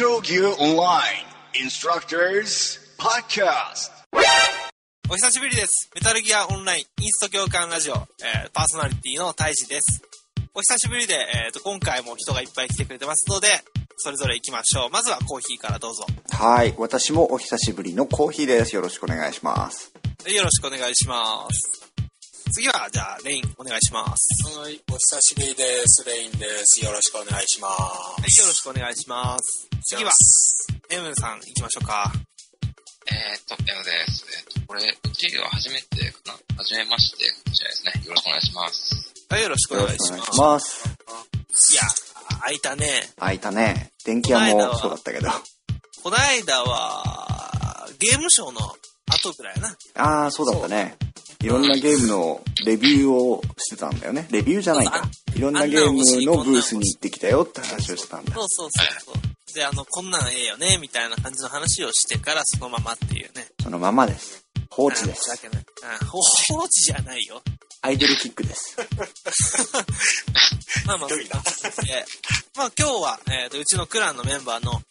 Metal Gear Online Instructors Podcast. お久しぶりです。メタルギアオンラインインスト共感ラジオ、えーパーソナリティの大志です。お久しぶりで、えーと、今回も人がいっぱい来てくれてますので、それぞれ行きましょう。まずはコーヒーからどうぞ。はい。私もお久しぶりのコーヒーです。よろしくお願いします。よろしくお願いします。次は、じゃあ、レイン、お願いします。はい、お久しぶりです。レインです。よろしくお願いします。はい、よろしくお願いします。次は、エムさん行きましょうか。えーっと、エムです。えーっと、これ、うちは初めてかな初めましてかもしれないですね。よろしくお願いします。はい、よろしくおよ願いします。いします。いや、開いたね。開いたね。電気屋もそうだったけど。こないだは、ゲームショーの後ぐらいやな。ああ、そうだったね。いろんなゲームのレビューをしてたんだよね。レビューじゃないか。いろんなゲームのブースに行ってきたよって話をしてたんだ。そうそうそうそう。で、あの、こんなんええよね、みたいな感じの話をしてからそのままっていうね。そのままです。放置です。訳ない。うん放置じゃないよ。アイドルキックです。まあまあ、まあ今日は、えーと、うちのクランのメンバーの、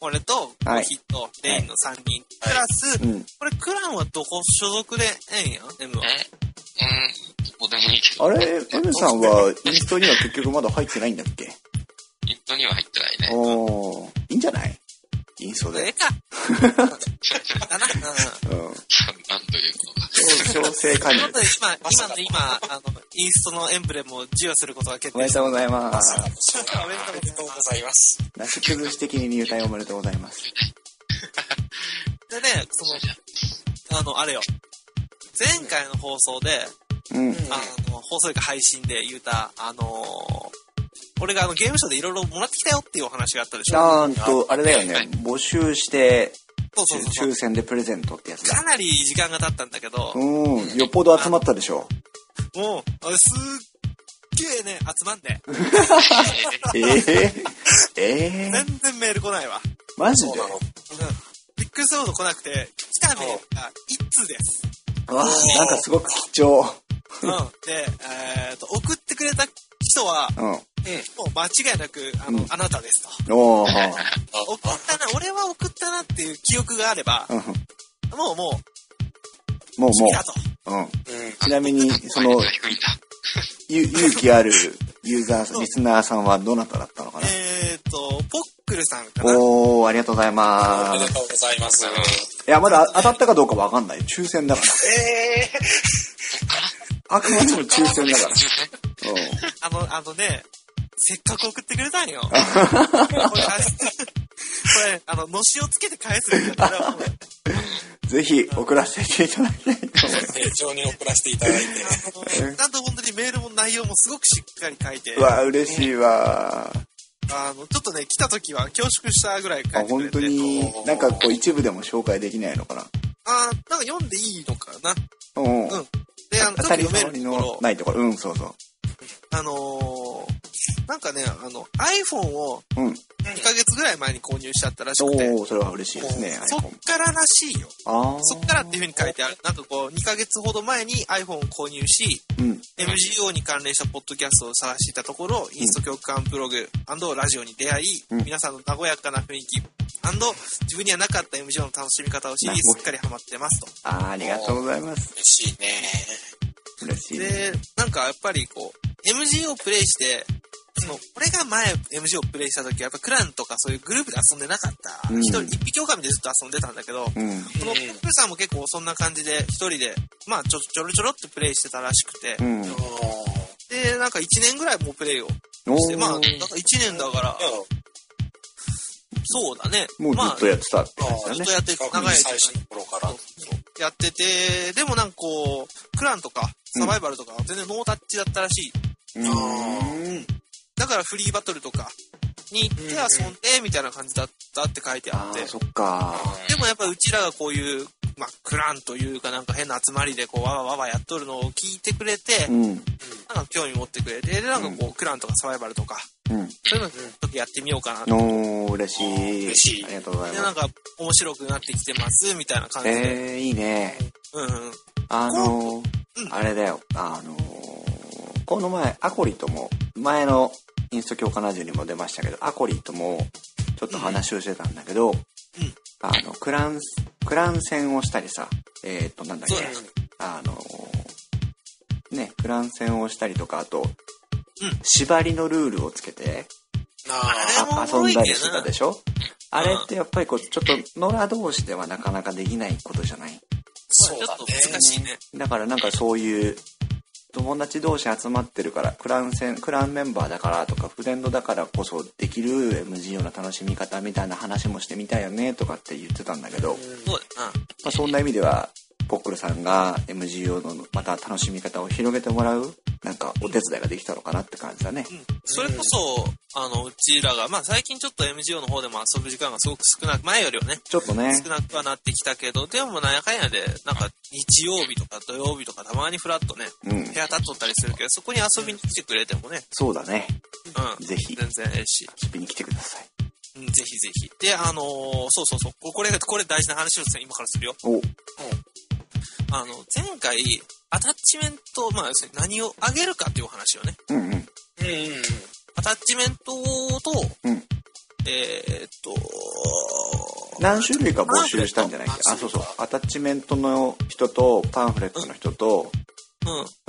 俺と、コーヒーと、レインの3人、プラス、うん。これクランはどこ所属でええんや ?M は。え？うん、どこでもいいけど。あれ、M さんはインストには結局まだ入ってないんだっけ？イントには入ってないね。おー、いいんじゃない？インストで。ええか。だな。うん。うん。なんということか。調整加入ちょっ。と今、今の今、あの、インストのエンブレムを授与することが決定した。おめでとうございます。おめでとうございます。なし崩し的に入隊おめでとうございます。でね、その、あの、あれよ。前回の放送で、うん。あの、放送か配信で言うた、あのー俺があのゲームショーでいろいろもらってきたよっていうお話があったでしょ？なんと、あれだよね、募集して、そうそうそう。抽選でプレゼントってやつだ。かなり時間が経ったんだけど、うん、よっぽど集まったでしょ。もう、あれすっげえね、集まんで、ええええ全然メール来ないわ。マジで？そうなの。うん。びっくりするほど来なくて、来たメールが一通です。わあなんかすごく貴重。うん。で、えっと、送ってくれた人は、うん。もう間違いなく、あの、うんあなたですと。おー。送ったな、俺は送ったなっていう記憶があれば、うんもうもう、もうも。う。うん。うん。ちなみに、その、勇気あるユーザー、リスナーさんはどなただったのかな？えっ、と、ポックルさんかな。おー、ありがとうございおま。めですとうございます。いや、まだ当たったかどうかわかんない。抽選だから。えあくまでも抽選だから。あの、あのね、せっかく送ってくれたんよ。これ、あの、のしをつけて返す。ぜひ、送らせていただきたいと思います。ー、丁重に送らせていただいて。ちゃんと本当にメールも内容もすごくしっかり書いて、うわ、嬉しいわ。あの、ちょっとね、来た時は恐縮したぐらい書いてくれて、に、なんかこう一部でも紹介できないのかな。あーなんか読んでいいのかな。うん。うんで、あの、ちょっと読めるところ、ないところ。うん、そうそあのーなんかね、あの、iPhone をう。うん。2ヶ月ぐらい前に購入しちゃったらしくて、おー、それは嬉しいですね、そっ。かららしいよ。あー。そっからっていう風に書いてある。なんかこう、2ヶ月ほど前に iPhone を購入し、うん。MGO に関連したポッドキャストを探していたところ、インスト共感ブログラジオに出会い、うん皆さんの和やかな雰囲気自分にはなかった MGO の楽しみ方を知り、すっかりハマってますと。あー、ありがとうございます。嬉しいね。嬉しいね。で、なんかやっぱりこう、MGO をプレイして、その、俺が前 MGO をプレイした時はやっぱクランとかそういうグループで遊んでなかった。うん一人、一匹狼でずっと遊んでたんだけど、うん。このプーさんも結構そんな感じで一人で、まあちょちょろちょろってプレイしてたらしくて、うん。で、なんか1年ぐらいもうプレイをおして、まあ、なんかー。1年だから、そうだね。もうずまあっとやってたって感じだねずっと。やって、確長い時間認最初の頃から。やってて、でもなんかこう、クランとかサバイバルとかは全然ノータッチだったらしい。うーん。だからフリーバトルとかに行って遊んで、みたいな感じだったって書いてあって。そっか。でもやっぱうちらがこういう、まあ、クランというかなんか変な集まりでこう、わわわわやっとるのを聞いてくれて、うん。なんか興味持ってくれて、で、なんかこう、クランとかサバイバルとか、うん。そういうのちょっとやってみようかなと。おー、嬉しい。嬉しいありがとうございで、ます。なんか面白くなってきてます、みたいな感じで。えー、いいね。うんうん。あのーうんあれだよ。あのーこの前、アコリとも、前のインスト強化ラジオにも出ましたけど、アコリとも、ちょっと話をしてたんだけど、あの、クラン、クラン戦をしたりさ、えー、っと、なんだっけあの、ね、クラン戦をしたりとか、あと、うん。縛りのルールをつけて、あ遊んだりしてたでしょ？あれってやっぱりこう、ちょっと野良同士ではなかなかできないことじゃない？そうだちょっと難しいね。だからなんかそういう友達同士集まってるからクラン戦クランメンバーだからとかフレンドだからこそできる MGO の楽しみ方みたいな話もしてみたいよねとかって言ってたんだけど、そうだな。まあ、そんな意味ではポックルさんが MGO のまた楽しみ方を広げてもらうなんかお手伝いができたのかなって感じだね。それこそ、あの、うちらが、まあ最近ちょっと MGO の方でも遊ぶ時間がすごく少なく、前よりはね、ちょっとね少なくはなってきたけど、でもなんやかんやで、なんか日曜日とか土曜日とかたまにフラッとね、うん部屋立っとったりするけど、そこに遊びに来てくれてもね、そうだねうん。ぜひ全然ええし。遊びに来てください。うん、ぜひぜひ。で、あのーそうそうそう。ここれ、これ大事な話をですね、今からするよ。おあの、前回、アタッチメント、まあ、要するに何をあげるかっていうお話をね。うんうん。うんうんうん。アタッチメントと、うん。えーっと、何種類か募集したんじゃないっけ？あそうそうアタッチメントの人とパンフレットの人と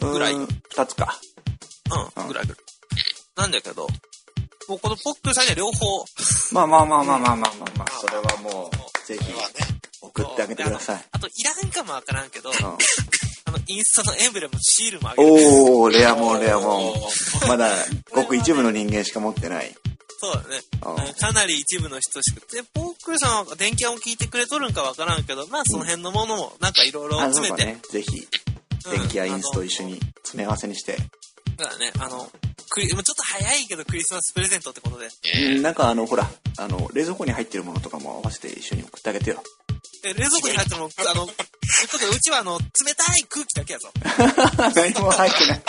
うん、ぐらい。ううん。ん、2つか。ぐらいぐらい。なんだけど、もうこのポックルさんには両方、まあまあまあまあまあまあまあまあ。それはもうぜひ。送ってあげてください。あと、いらんかもわからんけど、う あの、インスタのエンブレム、シールもあげる。んおおレアもんレアもんまだごく一部の人間しか持ってない。そうだね。かなり一部の人しか。で、ポークルさんは電気屋を聞いてくれとるんかわからんけど、まあその辺のものもなんかいろいろ詰めて、だね。ぜひうん。電気やインスと一緒に詰め合わせにして。だからね、あの、クリ、ちょっと早いけどクリスマスプレゼントってことで。うん。なんかあのほらあの冷蔵庫に入ってるものとかも合わせて一緒に送ってあげてよ。で、冷蔵庫に入ってるの、あの、ちょっとうちはあの、冷たい空気だけやぞ。何も入ってない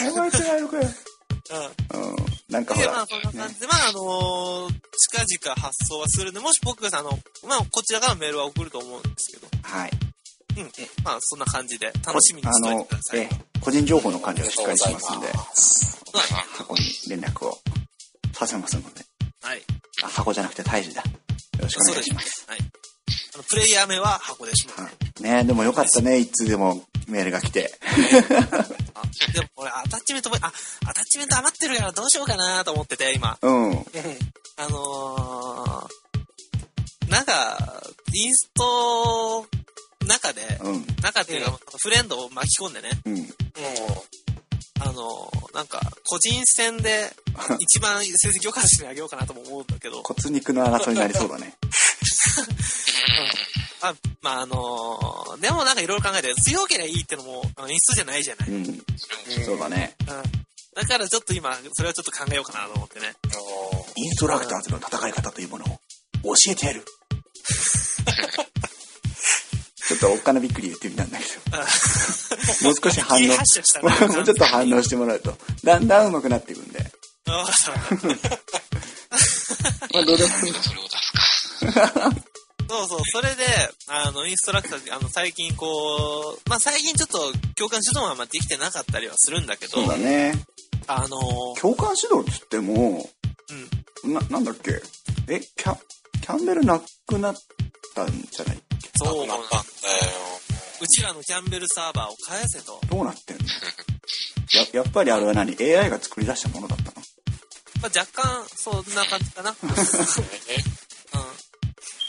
何も入ってないのかようん。うんなんかほで、らまあ、そんな感じで、まあ、あのー近々発送はするんで、もし僕があの、まあ、こちらからメールは送ると思うんですけど、はいうん。まあ、そんな感じで、楽しみにしといてください。あのええ個人情報の管理はしっかりしますんです。箱に連絡をさせますのではい。あ箱じゃなくて胎児だよろしくおそうですね願いします。はい。あの、プレイヤー名は箱でしょ。うん。ねでもよかったね一通でもメールが来て。あでも俺、アタッチメントも、あ、アタッチメント余ってるからどうしようかなと思ってて、今。うん。あのー、なんか、インスト中で、うん。中っていうか、フレンドを巻き込んでね、うん。もあのー、なんか、個人戦で 一番成績良かった人にあげようかなとも思うんだけど、骨肉の争いになりそうだね あまあ、あのー、でもなんかいろいろ考えて、強ければいいってのも、あのインストじゃないじゃない。うん。うん。そうだね。だからちょっと今、それはちょっと考えようかなと思ってね。インストラクターズの戦い方というものを教えてやる。ちょっとおっかなびっくり言ってみたんだけど。もう少し反応。もうちょっと反応してもらうとだんだん上手くなっていくんで。まあどうでもいい。それを出すか。そうそう、それで、あの、インストラクターで、あの、最近こう、まあ、最近ちょっと共感指導はまあできてなかったりはするんだけど、そうだね。あのー、共感指導っつってもうん、ななんだっけ？えキャキャンベルなくなったんじゃないそうなくなったんだよ。うちらのキャンベルサーバーを返せと。どうなってんの？ややっぱりあれは何？AI が作り出したものだったの？まあ、若干、そんな感じかな。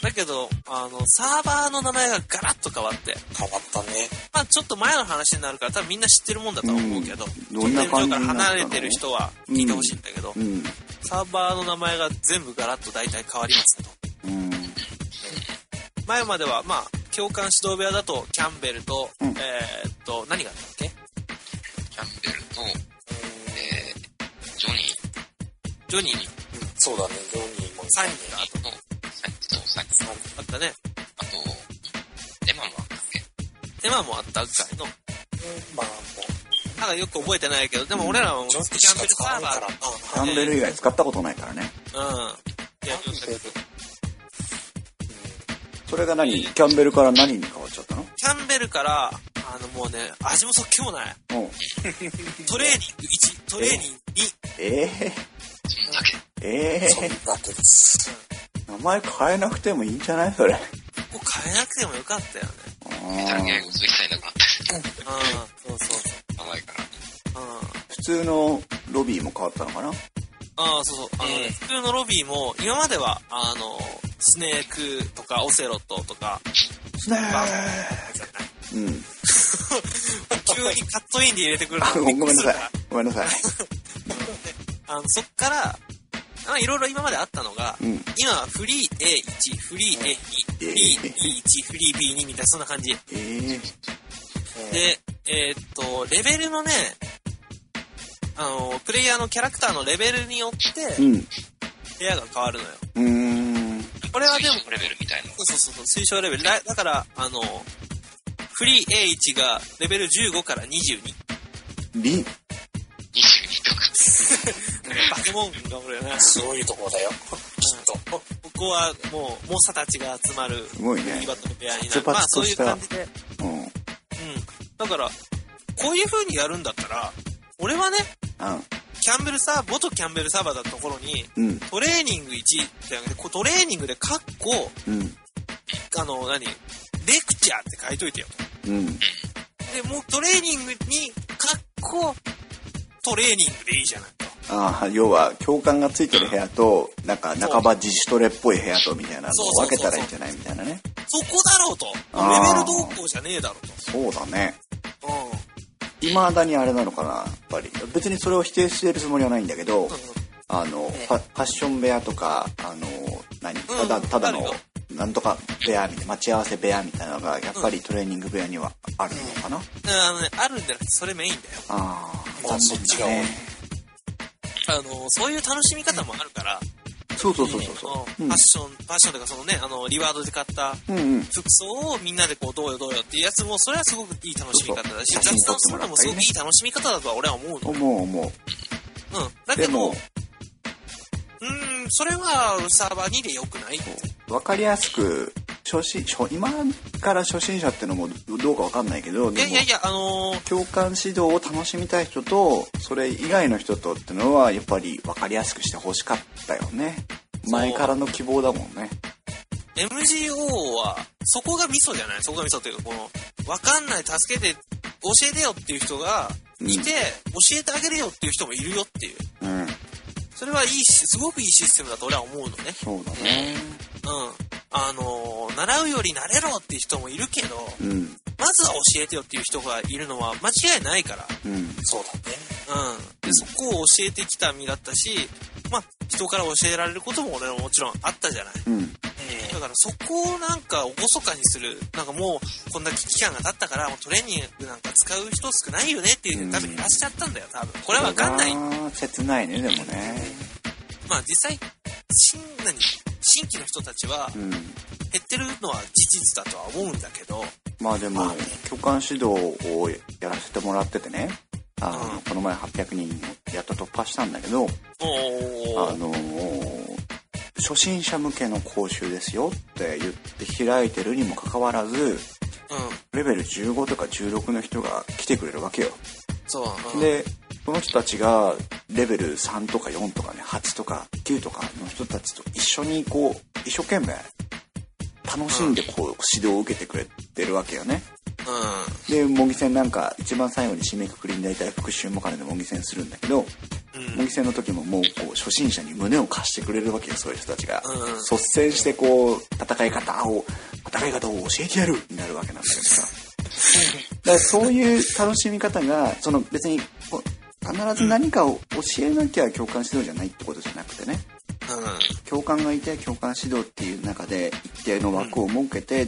うん。だけど、あの、サーバーの名前がガラッと変わって、変わったね。まあ、ちょっと前の話になるから、多分みんな知ってるもんだとは思うけど、うん。どんな感じから離れてる人は聞いてほしいんだけど、うん。サーバーの名前が全部ガラッと大体変わりますと。うん。前までは、まあ、教官指導部屋だと、キャンベルと、うん。えーっと、何があったっけ？キャンベルと、えー、ジョニー、ジョニー、そうだね、ジョニーも。サニーがあと、サニあったね。あと、エマもあったっけ？エマもあったぐらいの。まあ、もなんかよく覚えてないけど、でも俺らはもうキャンベルサーバー。キャンベル以外使ったことないからねうん。いや、それが何？キャンベルから何に変わっちゃったの？キャンベルから、あのもうね、味も即興もない。うん トレーニング1、トレーニング2。ええそんだけ。ええそんだけです。な前変えなくてもいいんじゃない？それ。変えなくてもよかったよね。メタルギアが一切なくなった。うん、そうそうそう。名前から。うん。普通のロビーも変わったのかな？ああ、そうそう。あのね、普通のロビーも、今までは、あの、スネークとかオセロットとか、スネバーうん。急にカットインで入れてくるごめんなさい。ごめんなさい。あの、そっから、まあ、いろいろ今まであったのが、うん。今はフリー A1、フリー A2、フリー B1、フリー B2 みたいな、そんな感じ。ええで、えーっと、レベルのね、あの、プレイヤーのキャラクターのレベルによって、うん。部屋が変わるのよ。うーん。これはでも、推奨レベルみたいな。そうそうそう、推奨レベル。だだから、あの、フリー A1 がレベル15から22。リ、22とか。バケモンがおるよね。すごいところだよ。きっと。ここはもう、猛者たちが集まる、すごいね麦バトの部屋になる。まあそういう感じで。うん。うん。だから、こういう風にやるんだったら、俺はね、キャンベルサー、元キャンベルサーバーだったところに、うん。トレーニング1ってあげて、トレーニングでカッコ、うん。あの、何？レクチャーって書いといてよと。うん。で、もうトレーニングにカッコ、トレーニングでいいじゃないと。ああ、要は、教官がついてる部屋と、なんか、半ば自主トレっぽい部屋と、みたいなのを分けたらいいんじゃないみたいなね。そこだろうと。レベル動向じゃねえだろうそうだね。と。うん。未だにあれなのかな、やっぱり。別にそれを否定してるつもりはないんだけど、あの、ファファッション部屋とか、あの、何ただ、ただのなんとか部屋みたいな、待ち合わせ部屋みたいなのが、やっぱりトレーニング部屋にはあるのかな？あのね、あるんじゃなくて、それメインだよ。ああ、もうそっちが多いあの、そういう楽しみ方もあるから、そうそうそうそうそうんファッション、ファッションとかそのね、あの、リワードで買った。服装をみんなでこう、どうよどうよっていうやつも、それはすごくいい楽しみ方だし、雑談するのもすごくいい楽しみ方だとは俺は思うの。思う思う。うん。だけど、う、ーん、それはサーバー2で良くないわかりやすく、初心、初今から初心者ってのもどうかわかんないけど、でもいやいやいや、あのー、共感指導を楽しみたい人とそれ以外の人とってのはやっぱり分かりやすくしてほしかったよね。前からの希望だもんね。MGO は、そこがミソじゃない？そこがミソっていうか、この、わかんない、助けて、教えてよっていう人がいて、教えてあげるよっていう人もいるよっていう。うん。それはいいし、すごくいいシステムだと俺は思うのね。そうだね。うん。あのー習うより慣れろっていう人もいるけど、うんまずは教えてよっていう人がいるのは間違いないから。うんそうだね。うん。で、そこを教えてきた身だったし、まあ、人から教えられることも俺はもちろんあったじゃない。うんだからそこをなんか厳かにする。なんかもう、こんな期間が経ったから、もうトレーニングなんか使う人少ないよねっていう多分いらっしゃったんだよ、多分。これはわかんない。切ないねでもねまあ実際、新、何？新規の人たちはうん。減ってるのは事実だとは思うんだけど、まあでも共感指導をやらせてもらっててね。あの、うん。この前800人やっと突破したんだけどおあー、のー初心者向けの講習ですよって言って開いてるにもかかわらずうん、レベル15とか16の人が来てくれるわけよ。そう、うん、で、その人たちがレベル3とか4とかね、8とか9とかの人たちと一緒にこう、一生懸命楽しんでこう指導を受けてくれてるわけよね。うで、模擬戦なんか一番最後に締めくくりに大体復習も兼ねて模擬戦するんだけど、ん、うん、模擬戦の時ももうこう初心者に胸を貸してくれるわけよ、そういう人たちが。うん率先してこう、戦い方を、戦い方を教えてやるになるわけなんだけどさ。だからそういう楽しみ方が、その別に、必ず何かを教えなきゃ共感指導じゃないってことじゃなくてね。共感がいて共感指導っていう中で一定の枠を設けて、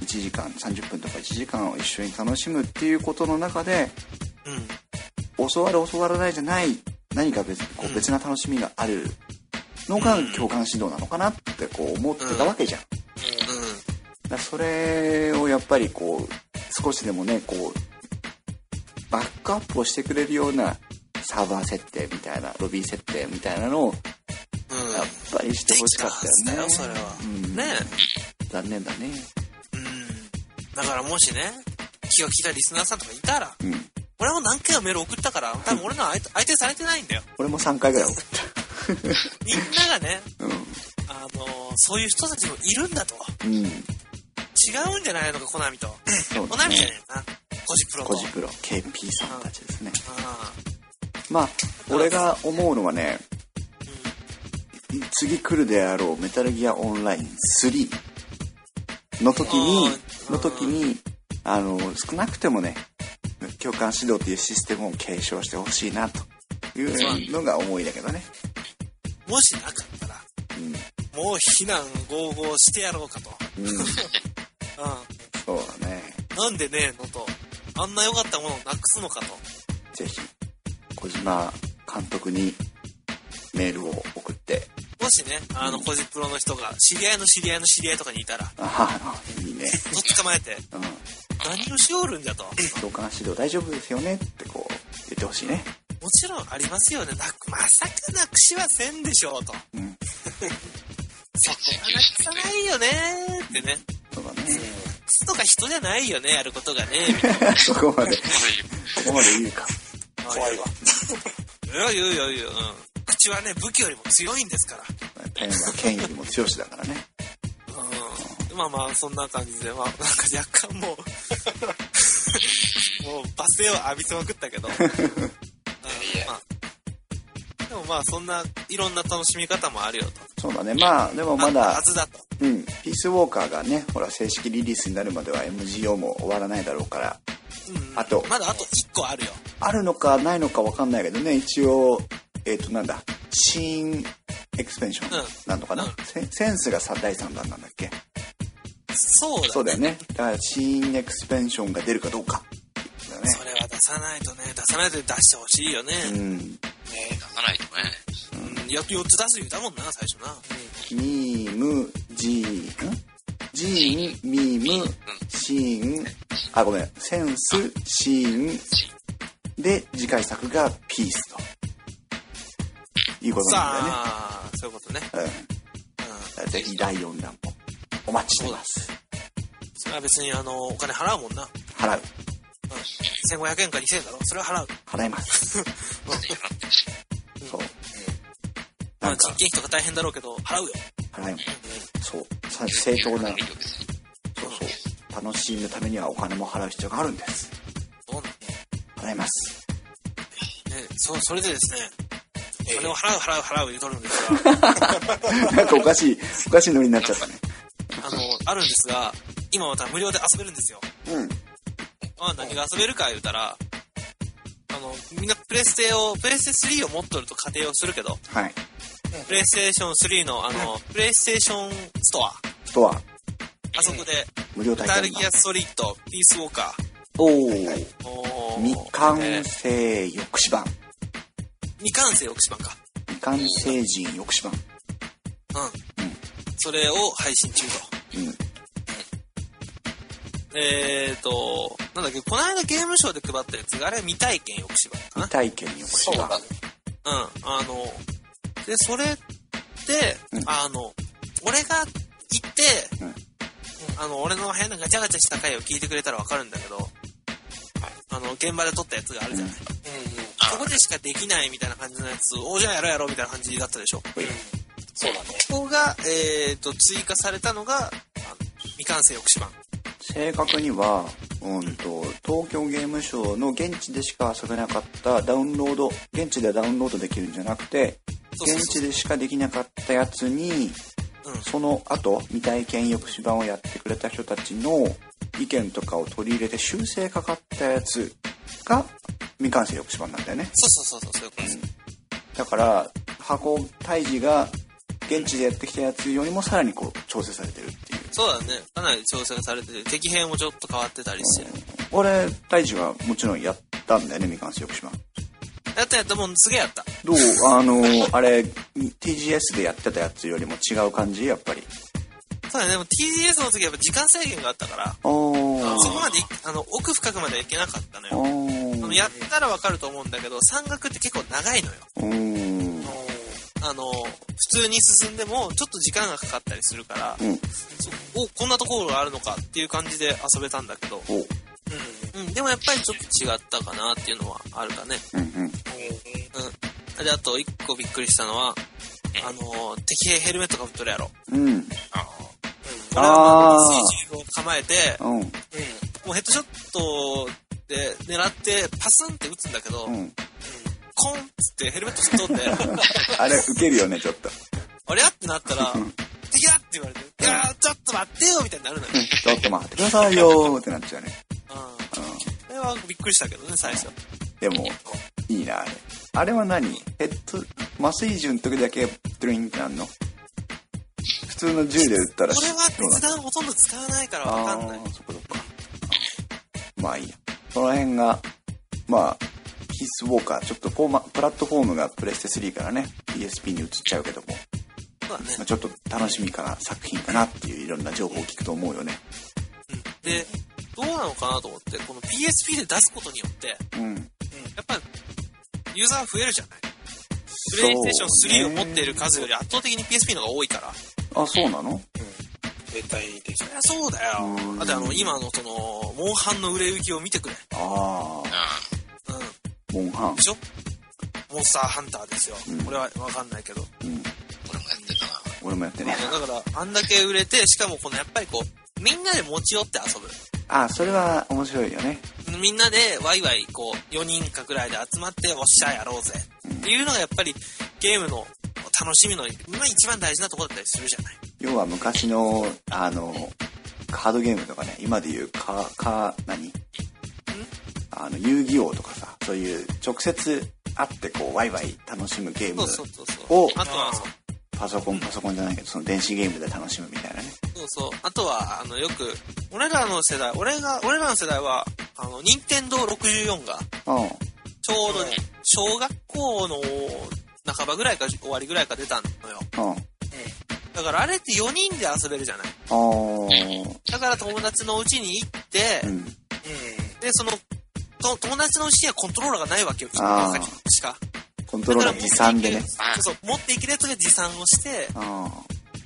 1時間、30分とか1時間を一緒に楽しむっていうことの中で、うん、うん、教わる教わらないじゃない何か別こう別な楽しみがあるのが共感指導なのかなってこう思ってたわけじゃん。だそれをやっぱりこう少しでもねこうバックアップをしてくれるようなサーバー設定みたいなロビー設定みたいなのをうん、うん。やっぱりしてほしかったよね。できたはずだよそれはうんね残念だね。うん。だからもしね、気が利いたリスナーさんとかいたら、うん。俺も何回もメール送ったから、多分俺の相手 相手されてないんだよ。俺も3回ぐらい送っ みんながね、た。うん。あのーそういう人たちもいるんだと。うん。違うんじゃないのか、コナミと。コナミじゃねね。えな。コジプロと。コジプロ、KP さんたちですね。あまあ、俺が思うのはね、次来るであろうメタルギアオンライン3の時にの時に、あの、少なくてもね、共感指導っていうシステムを継承してほしいなというのが思いだけどね。ーもしなかったら、うん。もう非難合々してやろうかと。うん。うそうだね。ん。なんでねえのと。あんな良かったものをなくすのかと。ぜひ、小島監督にメールを送って、もしね、あの、コジプロの人が、知り合いの知り合いの知り合いとかにいたら、ああ、いいね。とっ捕まえて、うん。何をしおるんじゃと。共感指導大丈夫ですよねってこう、言ってほしいね。もちろんありますよね。なく、まさかなくしはせんでしょうと。うん。そこはなくさないよねーってね。靴とか人じゃないよね、やることがね、みたいな。そこまで、こ そこまで言うか。怖いわ。いや、言うよ、言うよ。うん。口はね、武器よりも強いんですから。ペンは剣よりも強しだからね。うん。まあまあ、そんな感じで、まあ、なんか若干もう、もう、罵声を浴びせまくったけど。うんいやまあ、でもまあ、そんな、いろんな楽しみ方もあるよと。そうだね。まあ、でもまあったはだ、ずだと。うん。ピースウォーカーがね、ほら、正式リリースになるまでは MGO も終わらないだろうから、うん。あとまだあと1個あるよ。あるのかないのかわかんないけどね、一応、えっ、と、なんだ、新エクスペンションうんなのかな、うんセセンスがさ第3弾なんだっけ？そうだね。そうだよね。だから、新エクスペンションが出るかどうか。ね。それは出さないとね、出さないと出してほしいよね。うん。出さないとね。うん。や4つ出す言うたもんな、最初な。ミーム、ジーンジーン、ミーム、シーン、あ、ごめん、センス、シーン、で、次回作がピースと。いうことなんだよね。さあ、そういうことね。うん。うん。ぜひ第4弾もお待ちしてます。それは別に、あの、お金払うもんな。払う。うん。1500円か2000円だろそれは払う。払います。すでに払ってるし。そう。まあ、なんか人、件費とか大変だろうけど、払うよ。払います。そう。さ正当な。そうそう。楽しむためにはお金も払う必要があるんです。どうなん払います。ね、そう、それでですね、お金を払う払う払う言うとるんですが、なんかおかしい、おかしいノリになっちゃったね。あの、あるんですが、今また無料で遊べるんですよ。うん。まあ、何が遊べるか言うたら、あの、みんなプレステを、プレステ3を持っとると仮定をするけど、はい。プレイステーション3のあの、プレイステーションストア、ストア、あそこで、無料メタル。ギアソリッド、ピースウォーカおー。ー、おー未完えー成抑止版。未完成6番か。未完成人抑止版。うん。それを配信中と。うん。えーと、なんだっけ、この間ゲームショーで配ったやつが、あれは未体験抑止版かな未。体験抑止版。そうだね。うん。あの、で、それで、うんあの、俺が行って、うんあの、俺の変なガチャガチャした回を聞いてくれたらわかるんだけど、あの、現場で撮ったやつがあるじゃない。うんうん。ここでしかできないみたいな感じのやつを、おじゃあやろうやろうみたいな感じだったでしょ。そうだね。ここが、えーと、追加されたのが、あの未完成抑止版。正確には、うんと、東京ゲームショウの現地でしか遊べなかったダウンロード、現地でダウンロードできるんじゃなくて、現地でしかできなかったやつに、うん。その後、未体験抑止版をやってくれた人たちの意見とかを取り入れて修正かかったやつが未完成抑止版なんだよね。そうそうそうそう、いうことです。だから、箱退治が現地でやってきたやつよりもさらにこう調整されてるっていう。そうだね。かなり調整されてて、敵兵もちょっと変わってたりして。俺、退治はもちろんやったんだよね、未完成抑止版。やったやった、もうすげえやった。どうあの、あれ、TGS でやってたやつよりも違う感じやっぱり。そうだね。でも TGS の時はやっぱ時間制限があったから。そこまでい、あの、奥深くまではいけなかったのよ。やったらわかると思うんだけど、山岳って結構長いのよ。ー。あの、普通に進んでも、ちょっと時間がかかったりするから、うん。そお、こんなところがあるのかっていう感じで遊べたんだけど、おう。うん、でもやっぱりちょっと違ったかなっていうのはあるかね。うんうん。うん。で、あと一個びっくりしたのは、あの、敵兵ヘルメットかぶっとるやろ。うん。あ俺は水銃を構えて、うん。もうヘッドショットで狙ってパスンって撃つんだけど、うん。コンっつってヘルメットすっ飛んで、あれ、ウケるよね、ちょっと。あれやってなったら、敵だって言われて、いやーちょっと待ってよみたいになるのよ。ちょっと待ってくださいよーってなっちゃうね。うん。うそれはびっくりしたけどね、最初。ん。でも、いいな、あれ。あれは何？ヘッド、麻酔銃の時だけドリンってなんの？普通の銃で撃ったら俺はどうなの実弾ほとんど使わないからわかんないあ。ーそこそこか。まあいいや。その辺が、まあ、ヒースウォーカー、ちょっとフォーマ、プラットフォームがプレステ3からね、PSP に移っちゃうけども、ねまあ、。ちょっと楽しみかな作品かなっていういろんな情報を聞くと思うよね。で、どうなのかなと思って、この PSP で出すことによって、うん。やっぱり、ユーザー増えるじゃないプレイステーション3を持っている数より圧倒的に PSP の方が多いから。あ、そうなの？携帯的そりゃそうだようん。だってあの、今のその、モンハンの売れ行きを見てくれ。ああ。モンハンで。しょ？モンスターハンターですよ。うんこれはわかんないけど。うん。俺もやってたな。俺もやってね。だから、あんだけ売れて、しかもこのやっぱりこう、みんなで持ち寄って遊ぶ。あ、それは面白いよね。みんなでワイワイこう、4人かくらいで集まって、おっしゃやろうぜ。っていうのがやっぱりゲームの楽しみの、まあ一番大事なところだったりするじゃない。要は昔の、あの、カードゲームとかね、今で言うカー、カー、何あの、遊戯王とかさ、そういう直接会ってこう、ワイワイ楽しむゲームを。あとはパソコン、パソコンじゃないけど、その電子ゲームで楽しむみたいなね。そうそう。あとは、あの、よく、俺らの世代、俺が、俺らの世代は、あの、任天堂64が、うん。ちょうど、小学校の半ばぐらいか終わりぐらいか出たのよ。うん。だからあれって4人で遊べるじゃない。だから友達の家に行って、うん。で、その、と友達の家にはコントローラーがないわけよ、あー一個しか。コントローラー持参でね。あそうそう、持っていけるやつが持参をして、あ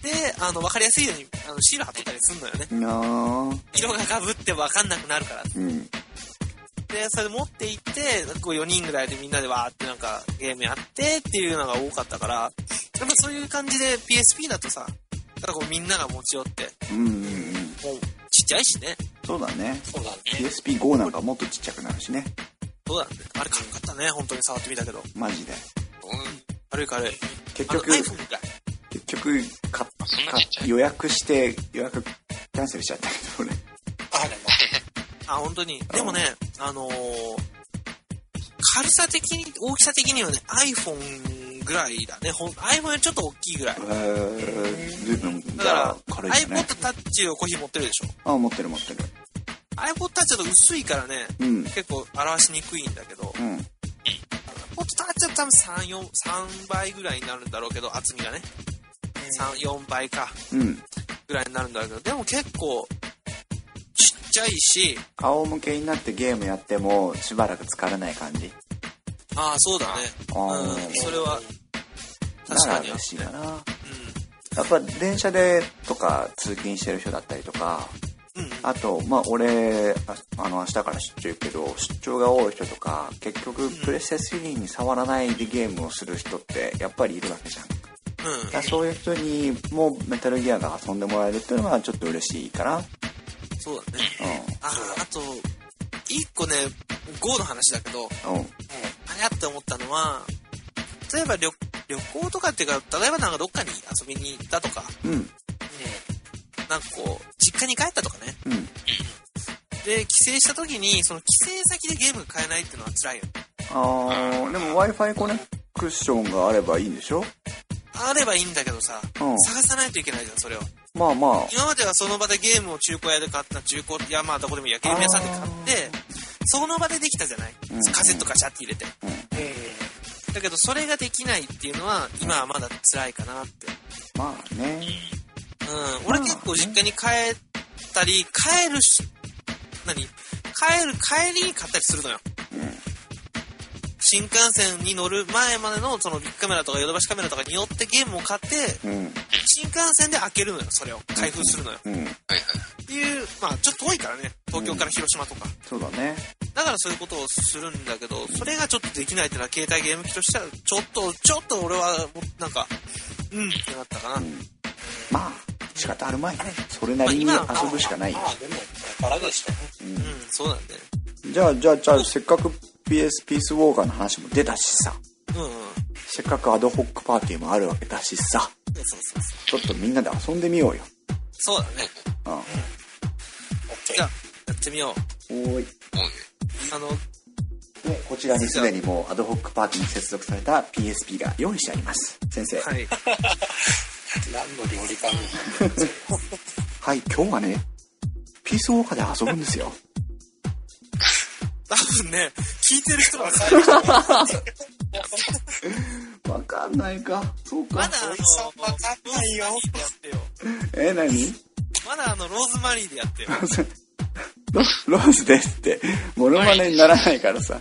で、あの、わかりやすいように、あの、シール貼っとったりすんのよね。色が被ってわかんなくなるから。うん。で、それで持って行って、こう4人ぐらいでみんなでわーってなんかゲームやってっていうのが多かったから、やっぱそういう感じで PSP だとさ、なんかこうみんなが持ち寄って、うんうんうん。ちゃいしね。そうだね。そうだね。PSP-GO なんかもっとちっちゃくなるしね。そうだね。あれ軽かったね、本当に触ってみたけど。マジで。うん。軽い軽い。結局。結局、かか。予約して、予約キャンセルしちゃったけど、俺。あれも。あ、本当に。でもね、あのー軽さ的に、大きさ的にはね、iPhone ぐらいだね。ほん iPhone よりちょっと大きいぐらい。えー、随分、じだから iPod ね。Touch をコーヒー持ってるでしょ？あ、持ってる持ってる。iPod Touch だと薄いからね、うん。結構表しにくいんだけど、うん。iPod Touch は多分3、4、3倍ぐらいになるんだろうけど、厚みがね。3、4倍か、うん。ぐらいになるんだけど、でも結構、ちっちゃいし、仰向けになってゲームやっても、しばらく疲れない感じ。ああ、そうだね。うん、それは、確なからに嬉しいな。うん。やっぱ電車でとか通勤してる人だったりとか、うん。あと、まあ、俺、ああの、明日から出張行くけど、出張が多い人とか、結局、プレステ3に触らないでゲームをする人って、やっぱりいるわけじゃん。だうんそういう人にもメタルギアが遊んでもらえるっていうのはちょっと嬉しいかな。そうだね。うあ、あと、一個ね、GO の話だけど、ん。うん。あれやって思ったのは、例えば旅旅行とかっていうか、例えばなんかどっかに遊びに行ったとか、うん。なんかこう、実家に帰ったとかね。うん。で、帰省した時に、その帰省先でゲームが買えないっていうのは辛いよ。あー、でも Wi-Fi コネクションがあればいいんでしょ？あればいいんだけどさ、うん探さないといけないじゃん、それを。まあまあ、今まではその場でゲームを中古屋で買った、中古、いやまあどこでもいいや、ゲーム屋さんで買って、その場でできたじゃない、うんカセットガシャって入れて。だけどそれができないっていうのは、今はまだ辛いかなって。まあね。うん、俺結構実家に帰ったり、帰るし、何？帰る、帰りに買ったりするのよ。新幹線に乗る前までのそのビッグカメラとかヨドバシカメラとかに寄ってゲームを買って、うん。新幹線で開けるのよ、それを。開封するのよ。うん。はいはい。っていう、まあちょっと遠いからね、東京から広島とか。そうだねだからそういうことをするんだけど、それがちょっとできないっていうのは携帯ゲーム機としては、ちょっと、ちょっと俺は、なんか、うんってなったかな。まあ仕方あるまいねそれなりに遊ぶしかないよまあでも、だからでしたね。うん、そうなんだよね。じゃあじゃあじゃあせっかく PS ピースウォーカーの話も出たしさうんうん。せっかくアドホックパーティーもあるわけだしさそうそうそう。ちょっとみんなで遊んでみようよそうだね。うん。オッケじゃあ、やってみよう。おーい。あの、でこちらにすでにもうアドホックパーティーに接続された PSP が用意してあります。先生。はい。ー。何の料理か はい今日はねピースウォーカーで遊ぶんですよ多分ね、聞いてる人はさ、わかんないかそうかまだあの、わかんないよやってよ。え何？まだあの、ローズマリーでやってよ。ロローズですってモノマネにならないからさこ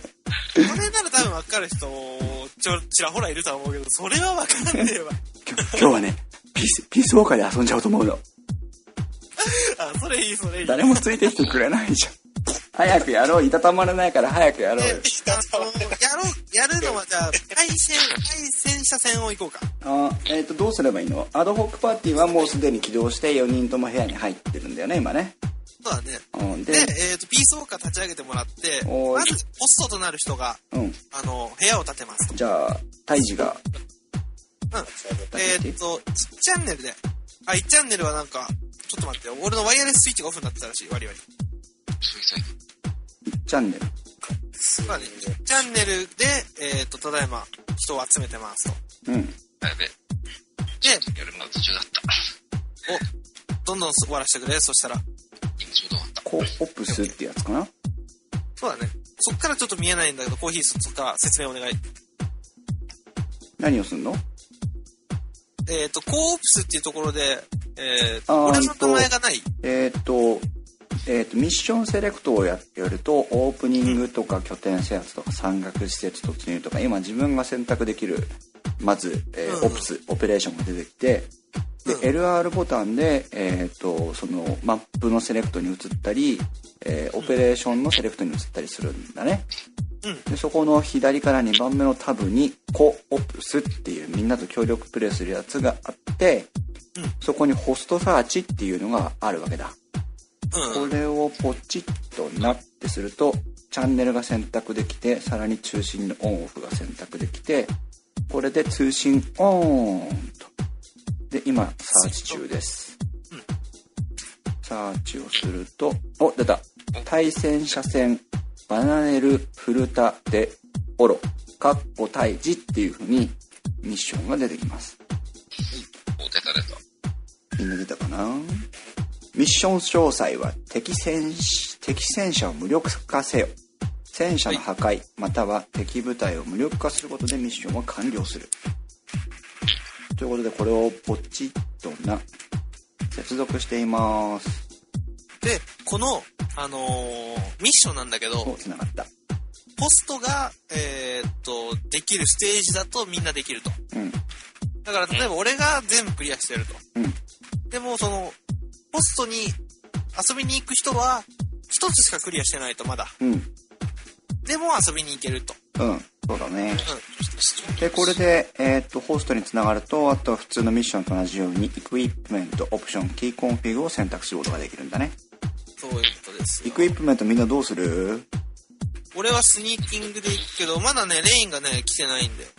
れなら多分分かる人、ちょ、ちらほらいるとは思うけど、それは分かんねえわ。今日今日はねピースピースウォーカーで遊んじゃおうと思うの あ、それいい、それいい。誰もついてきてくれないじゃん早くやろういたたまれないから早くやろうよであのやろう、やるのはじゃあ、対戦、対戦車戦を行こうか。あえっ、とどうすればいいの？アドホックパーティーはもうすでに起動して4人とも部屋に入ってるんだよね今ね、そうだね。うん、で、でえっ、と、ピースウォーカー立ち上げてもらって、まず、ホストとなる人が、うんあの、部屋を建てますと。じゃあ胎児がうん。えっ、と、1チャンネルで。あ、1チャンネルはなんか、ちょっと待ってよ。俺のワイヤレススイッチがオフになってたらしい、割り割り。そうそう1チャンネルまあね、1チャンネルで、えっ、と、ただいま、人を集めてますと。うんやべえ。で、やるの途中だった。お、どんどん終わらせてくれ。そしたら。今ちょうど終わった。コオプスってやつかな？そうだね。そっからちょっと見えないんだけど、コーヒーそっから説明お願い。何をすんの？えっ、と、コープスっていうところで、えっ、ー俺の名前がない。えっ、とえー、とミッションセレクトをややるとオープニングとか拠点制圧とか山岳施設突入とか今自分が選択できるまず、えーオプスオペレーションが出てきてで、うん。LR ボタンで、えー、とそのマップのセレクトに移ったり、えーオペレーションのセレクトに移ったりするんだね、うん。でそこの左から2番目のタブに「コオプス」っていうみんなと協力プレイするやつがあって、うん。そこにホストサーチっていうのがあるわけだ。うん。これをポチッとなってするとチャンネルが選択できてさらに中心のオンオフが選択できてこれで通信オンと。で今サーチ中です、うん。サーチをするとお出た。対戦車線バナネルフルタデオロカッコ退治っていう風にミッションが出てきます。お、出た出た。みんな出たかな？ミッション詳細は敵戦士敵戦車を無力化せよ。戦車の破壊または敵部隊を無力化することでミッションを完了する。ということでこれをポチッとな接続しています。で、この、あのーミッションなんだけど、おつながった。ポストが、えーっと、できるステージだとみんなできると。うん。だから、例えば俺が全部クリアしてると。うん。でも、その、ポストに遊びに行く人は、一つしかクリアしてないと、まだ。うんでも遊びに行けると。うんそうだねうん。でこれで、えー、とホストにつながるとあとは普通のミッションと同じように equipment オプションキーコンフィグを選択することができるんだねそういうことですよ。 equipment みんなどうする？俺はスニーキングで行くけど、まだね、レインがね、来てないんで。うん。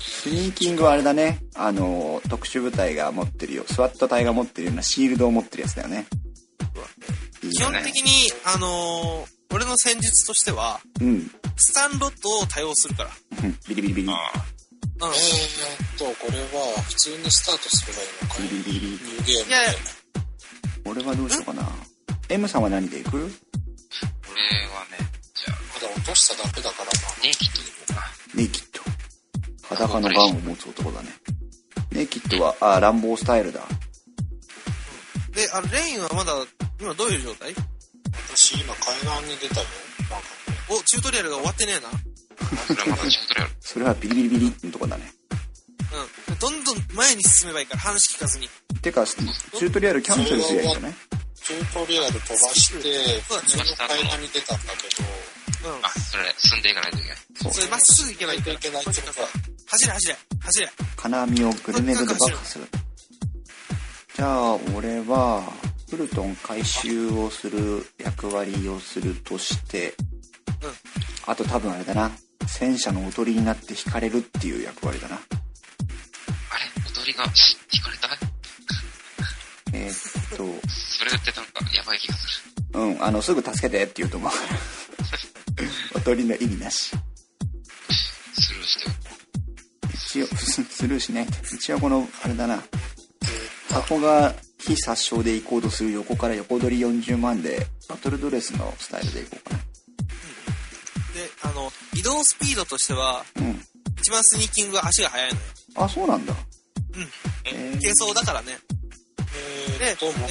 スニーキングはあれだね。あの特殊部隊が持ってるよ。スワット隊が持ってるようなシールドを持ってるやつだよね。いいね。基本的に、あのー俺の戦術としては、うん。スタンロットを多用するから。うん。ビリビリビリ。ああ。うん。えーっと、これは普通にスタートすればいいのか。ビリビリビリニューゲームでいやいや俺はどうしようかな。M さんは何で行く？俺はね、じゃあ、まだ落としただけだからな。ネイキッドでいこうかな。ネイキッド裸のガンを持つ男だねネイキッドはあランボースタイルだで、あレインはまだ、今どういう状態？私今海岸に出たよ。なんかお、チュートリアルが終わってねえな。それはまだチュートリアル。それはビリビリビリのとこだねうん。どんどん前に進めばいいから、話聞かずに。てかチュートリアルキャンセルすりゃいいんじゃない？チュートリアル飛ばして、そうだ普通の階段に出たんだけど。それ、進んでいかないといけない。それまっすぐ行けばいいから。いけないって走れ走れ走れ。金網をグレネードで爆破するじゃあ俺はフルトン回収をする役割をするとして、うんあと多分あれだな戦車のおとりになって引かれるっていう役割だなあれ踊りが、し引かれた？えーっとそれってなんか、やばい気がする。うんあのすぐ助けてって言うと思う おとりの意味なしスルーして。一応スルーしない一応このあれだな箱が非殺傷で行こうとする横から横取り40万でバトルドレスのスタイルで行こうかなで、あの、移動スピードとしては、うん一番スニーキングが足が速いのよ。あそうなんだうん。えー軽装だからね。えーで元に、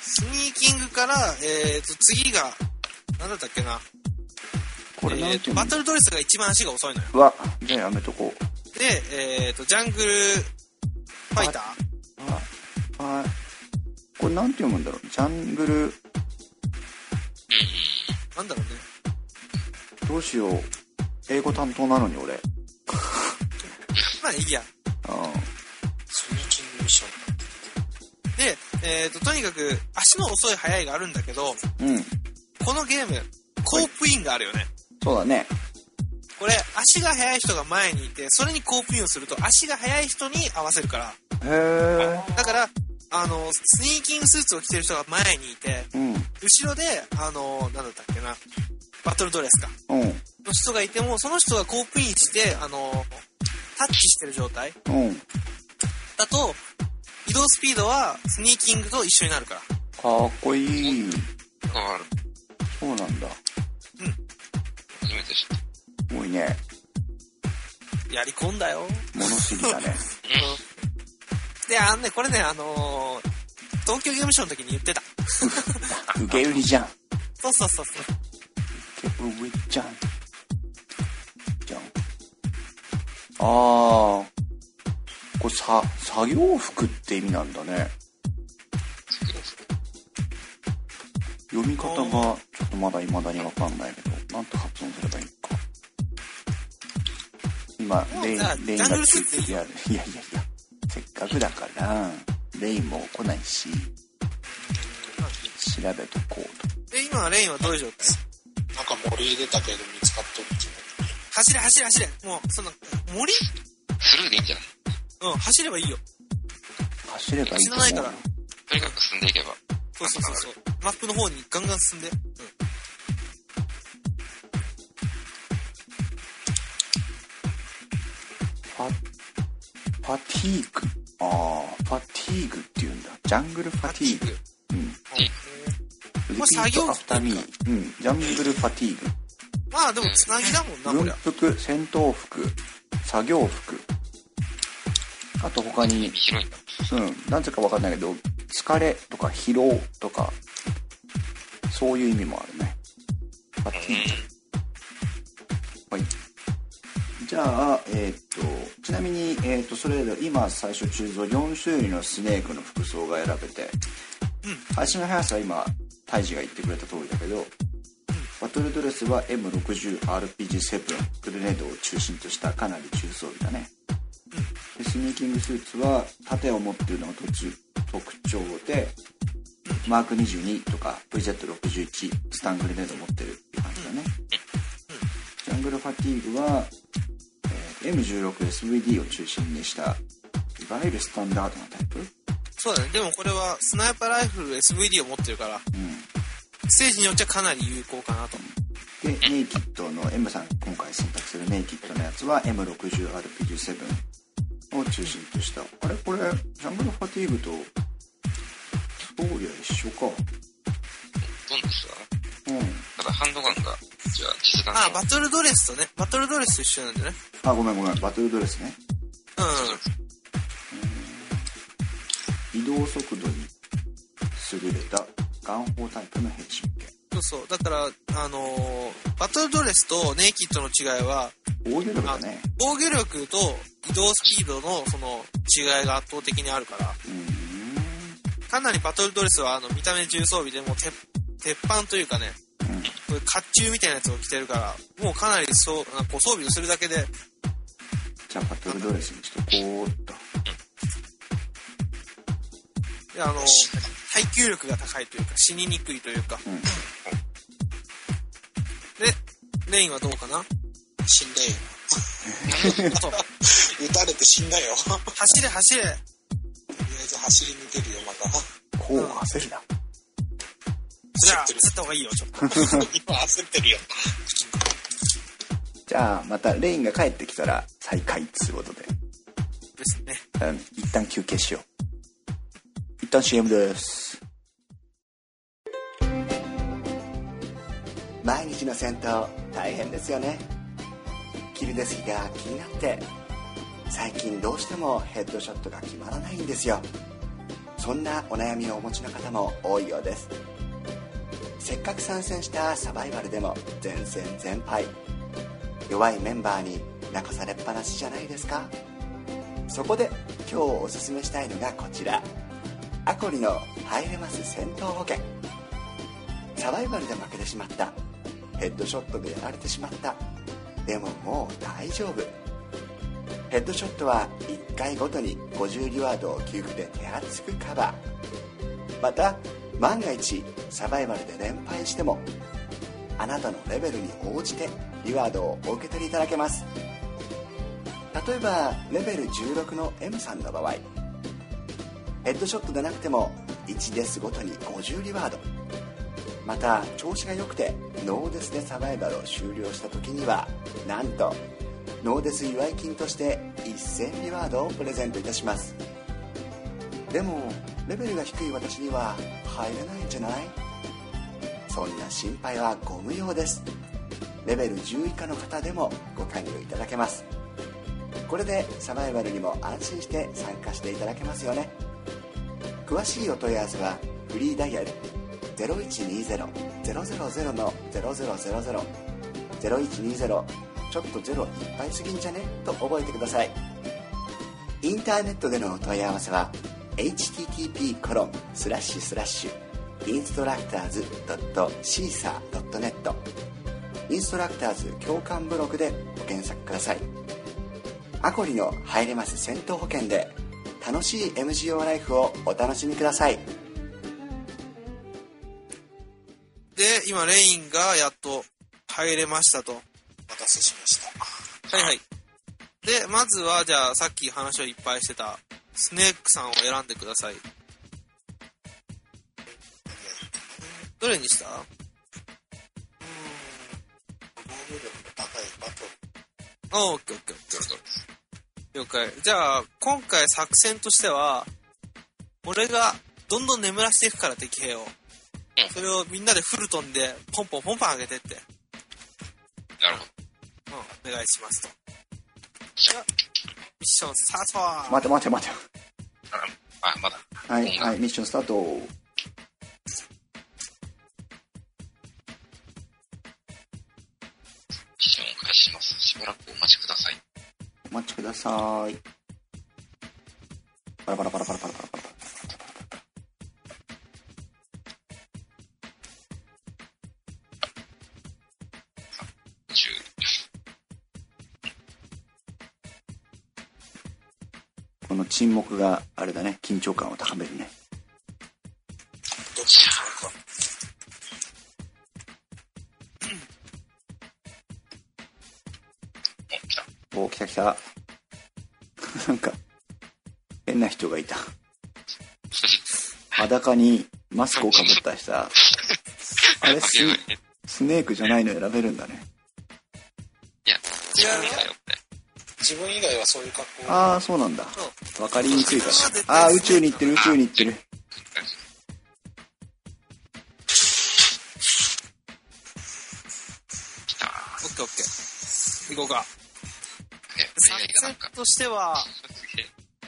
スニーキングから、えーと、次が、なんだったっけな。これえーと、バトルドレスが一番足が遅いのよ。うわじゃあやめとこう。で、えーと、ジャングルファイター。ああこれなんて読むんだろう？ジャングル。なんだろうね。どうしよう。英語担当なのに俺。まあいいや。あスニーキングミッション。で、えーと、とにかく、足の遅い速いがあるんだけど、うん。このゲーム、コープインがあるよね。そうだねこれ、足が速い人が前にいて、それにコープインをすると、足が速い人に合わせるから。へえだから、あの、スニーキングスーツを着てる人が前にいて、うん後ろで、あの、なんだったっけな、バトルドレスか。うんの人がいても、その人がコープインして、あの、タッチしてる状態うんだと、移動スピードはスニーキングと一緒になるから。かっこいい。そうなんだ初めて知った。すごいねやり込んだよ。物知りだね で、あのね、これね、あのー東京ゲームショウの時に言ってた。受け売りじゃんそうそうそうそう。受け売りじゃんじゃんああこれさ作業服って意味なんだね読み方がちょっとまだ未だにわかんないけどなんと発音すればいいのか。今レインレインがジャングルスーツでいいいやいやいやいやせっかくだからレインも来ないし。調べとこうと。で、今、レインはどういう状態？なんか森出たけど見つかっとる走れ走れ走れ。もう、その、森？スルーでいいんじゃない？うん、走ればいいよ。走ればいいと思う。死なないから。とにかく進んでいけば。そうそうそうそう。マップの方にガンガン進んで。うん。ファファティーグ。ああファティーグっていうんだ。ジャングルファティーグ。うん。これ作業服アフターミーうん。ジャングルファティーグ。まあでも、つなぎだもんな、こ軍。服戦闘服作業服。あと他に。うん。なんていうかわかんないけど疲れとか疲労とかそういう意味もあるねファティーグはい。じゃあ、えーっと、ちなみに、えーっと、それぞれ今最初中蔵4種類のスネークの服装が選べて、足の速さは今、タイジが言ってくれた通りだけど、バトルドレスは M60RPG7 グレネードを中心としたかなり中装備だね。でスニーキングスーツは盾を持っているのが特徴で、マーク22とか VZ61 スタングレネードを持ってるっていう感じだね。ジャングルファティーグは、えー M16SVD を中心にしたいわゆるスタンダードなタイプ、そうだね。でもこれは、スナイパーライフル SVD を持ってるから、うん、ステージによっちゃかなり有効かなと。でネイキッドの M さん今回選択するネイキッドのやつは M60RPG7 を中心とした。あれ？これジャングルファティーグとそうりゃ一緒か。どんな人だうん。ただハンドガンが、じゃあ、実弾あ、バトルドレスとね、バトルドレスと一緒なんだね。あごめんごめん。バトルドレスね。うん。移動速度に優れた眼砲タイプの変身剣そうそう。だから、あのーバトルドレスとネイキッドの違いは、防御力だね。防御力と移動スピードのその違いが圧倒的にあるから。かなりバトルドレスはあの見た目重装備でもう鉄鉄板というかね、うん。こういう甲冑みたいなやつを着てるから、もうかなりそう、なんか装備をするだけで、じゃあバトルドレスにしとこうっと。であの、耐久力が高いというか、死ににくいというか。うんで、レインはどうかな？死んだよ。撃たれて死んだよ。と走れ走れりあえず走り抜けるよ、また。こう焦るなじゃあ、焦った方がいいよ、ちょっと。今焦ってるよ。じゃあまたレインが帰ってきたら再開っつうことでですね。うん一旦休憩しよう一旦 CM です。毎日の戦闘大変ですよね。キルデスキが気になって最近どうしてもヘッドショットが決まらないんですよ。そんなお悩みをお持ちの方も多いようです。せっかく参戦したサバイバルでも全戦全敗。弱いメンバーに泣かされっぱなしじゃないですか。そこで今日おすすめしたいのがこちら。アコリの入れます戦闘保険。サバイバルで負けてしまった。ヘッドショットでやられてしまった。でももう大丈夫。ヘッドショットは1回ごとに50リワードを給付で手厚くカバー。また万が一サバイバルで連敗してもあなたのレベルに応じてリワードをお受け取りいただけます。例えばレベル16の M さんの場合ヘッドショットでなくても1デスごとに50リワード。また調子が良くてノーデスでサバイバルを終了した時にはなんとノーデス祝い金として1000リワードをプレゼントいたします。でもレベルが低い私には入れないんじゃない？そんな心配はご無用です。レベル10以下の方でもご加入いただけます。これでサバイバルにも安心して参加していただけますよね。詳しいお問い合わせはフリーダイヤル0120-000の0000 0120ちょっとゼロいっぱいすぎんじゃね？と覚えてください。インターネットでのお問い合わせは http コロンスラッシュスラッシュインストラクターズ .caesar.net インストラクターズ共感ブログでご検索ください。アコリの入れます戦闘保険で楽しい MGO ライフをお楽しみくださいで、今、レインがやっと入れましたと。お待たせしました。はいはい。で、まずは、じゃあ、さっき話をいっぱいしてた、スネークさんを選んでください。どれにした？防御力の高いバトル。あオッケーオッケーオッケー。了解。じゃあ、今回作戦としては、俺がどんどん眠らしていくから敵兵を。それをみんなでフルトンでポンポンポンポン上げてって。なるほど。うん、お願いしますと。ではミッションスタート待て待て待てあ、まだ。はいはいミッションスタートミッションを開始します。しばらくお待ちください。ださい。パラパラパラパラパラパラパラ。この沈黙があれだね。緊張感を高めるね。裸にマスクをかぶった人 あれススネークじゃないの選べるんだねいや、自分だよ、これ。自分以外はそういう格好ああそうなんだそわかりにくいから対ああー宇宙に行ってる宇宙に行ってる来た。オッケーオッケー。行こうか。え、作戦としては。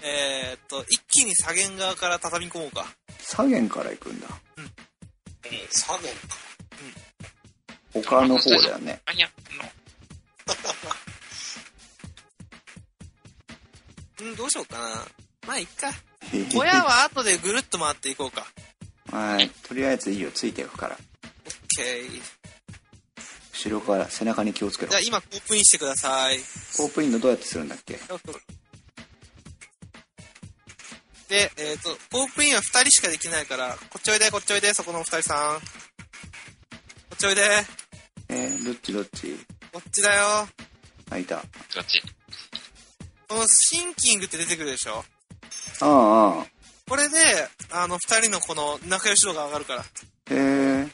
えー、っと、一気に左舷側から畳み込もうか。左舷から行くんだうん、左舷か。丘の方だよねあ、いや、の、うん、どうしようかな。まあ、いっか。親は後でぐるっと回っていこうか。はい。とりあえずいいよ、ついていくから。OK。後ろから背中に気をつけろじゃあ。今、コープインしてください。コープインのどうやってするんだっけ？で、えっ、と、コープインは2人しかできないから、こっちおいで、こっちおいで、そこのお二人さん。こっちおいで、えー、どっちどっち？こっちだよ。あ、いた。どっち？このシンキングって出てくるでしょ？ああ、ああ。これで、あの、二人のこの仲良し度が上がるから。へえ。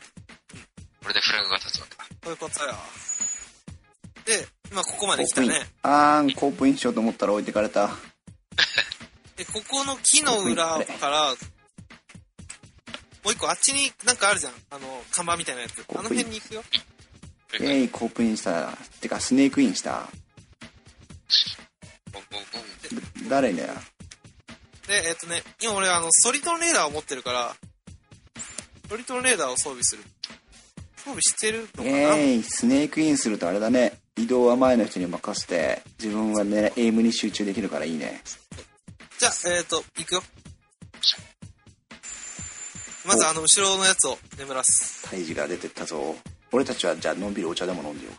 これでフラグが立つわけだ。そういうことよ。で、今ここまで来たね。。あーん、コープインしようと思ったら置いてかれた。で、ここの木の裏から、もう一個あっちになんかあるじゃん。あの、看板みたいなやつ。あの辺に行くよ。えい、コープインした。てか、スネークインした。誰だよ？で、えっ、とね、今俺あの、ソリトンレーダーを持ってるから、ソリトンレーダーを装備する。装備してるのかな、えい、スネークインするとあれだね。移動は前の人に任せて、自分はね、エイムに集中できるからいいね。じゃあ、えっ、と、行くよ。まずあの、後ろのやつを眠らす。胎児が出てったぞ。俺たちはじゃあのんびりお茶でも飲んでよ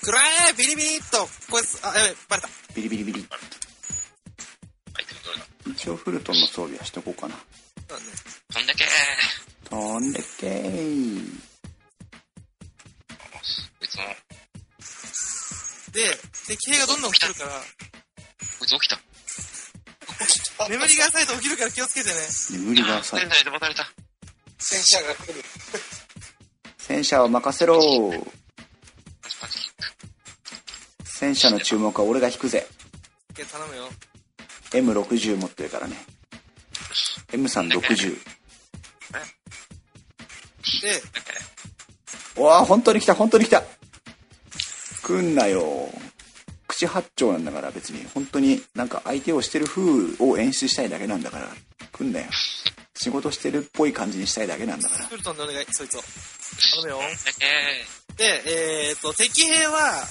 くらえビリビリっとこいつ、あ、やべ、バレた。う。ビリビリビリ。一応フルトンの装備はしとこうかな。そうだね。飛んでけー飛んでけーで、敵兵がどんどん来るから、つ起きた。眠りが浅いと起きるから気をつけてね。眠りが浅い仙。台で待たれた。戦車が来る。戦車を任せろ。戦車の注目は俺が引くぜ。OK 頼むよ。M60 持ってるからね。M さん60。で、うわあ、本当に来た、本当に来た。来んなよ。口八丁なんだから別に、本当になんか相手をしてる風を演出したいだけなんだから、来んなよ。仕事してるっぽい感じにしたいだけなんだから。フルトンでお願い、そいつを。頼むよ。でえっ、と、敵兵は、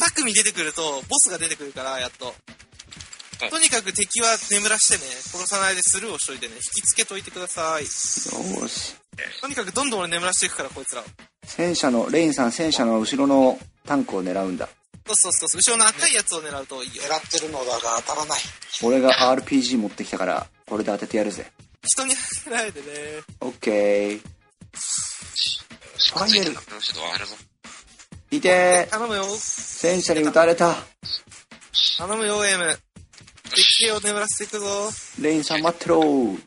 2組出てくると、ボスが出てくるから、やっと。とにかく敵は眠らしてね、殺さないでスルーをしといてね、引きつけといてください。よーし。とにかくどんどん俺眠らしていくから、こいつらを。戦車の、レインさん戦車の後ろのタンクを狙うんだ。そうそうそうそう、後ろの赤いやつを狙うといいよ。狙ってるのだが当たらない。俺が RPG 持ってきたから、これで当ててやるぜ。人に当てないでね。オッケー。しかついてなくて後ろ入るぞ。いてー頼むよ。戦車に撃たれた。頼むよ、エム。敵兵を眠らせていくぞ。レインさん待ってろー。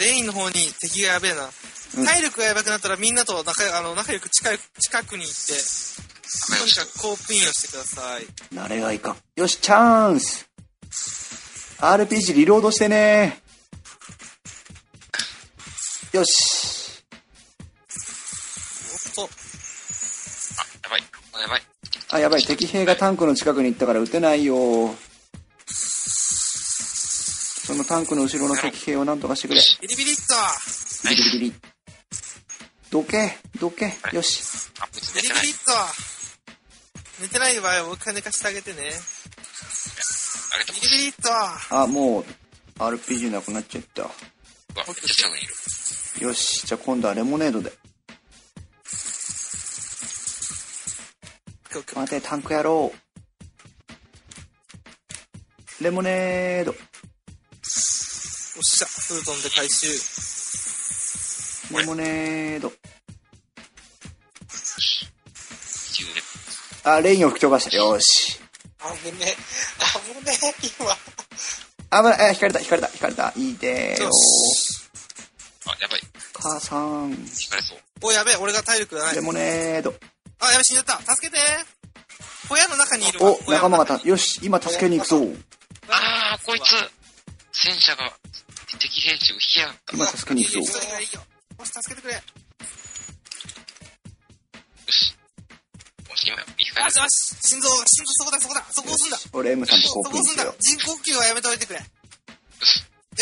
レインの方に敵がやべえな。うん体力がやばくなったらみんなと仲あの仲良く近い近くに行って、とにかくコープインをしてください。慣れがいかん。よし、チャンス !RPG リロードしてねよし。おっと、やばい。あ、やばい。あ、やばい。敵兵がタンクの近くに行ったから撃てないよ。そのタンクの後ろの敵兵を何とかしてくれ。ビリビリっとビリビリビリ。どけ、どけ。よし。ビリビリ。っと寝てない場合はもう一回寝かしてあげてね。あげてビリビリっとあ、もう、RPG なくなっちゃった。うわ、めっちゃ近くにいる。よし。じゃあ今度はレモネードで。待て、タンク野郎。レモネード。おっしゃ、フートンで回収。レモネード。あ、レインを吹き飛ばした。よし。危ねえ。危ねえ、今。あ、ぶない。あ、引かれた、引かれた、引かれた。いいでーよよし。あ、やばい。母さん。引かれそう。お、やべえ、俺が体力がないレ。モネード。あ、やべ、死んじゃった。助けて小屋の中にいるわ。お、仲間がた、よし、今助けに行くぞ。あー、こいつ戦車が敵兵士を引きやがった。今助けに行くぞよ。し助けてくれ。し今、生き返るし。よし。心臓、心臓そこだ、そこだ。そこ押すんだ。俺 M さんとコそこ押すんだ。人工呼吸はやめておいてくれ。よ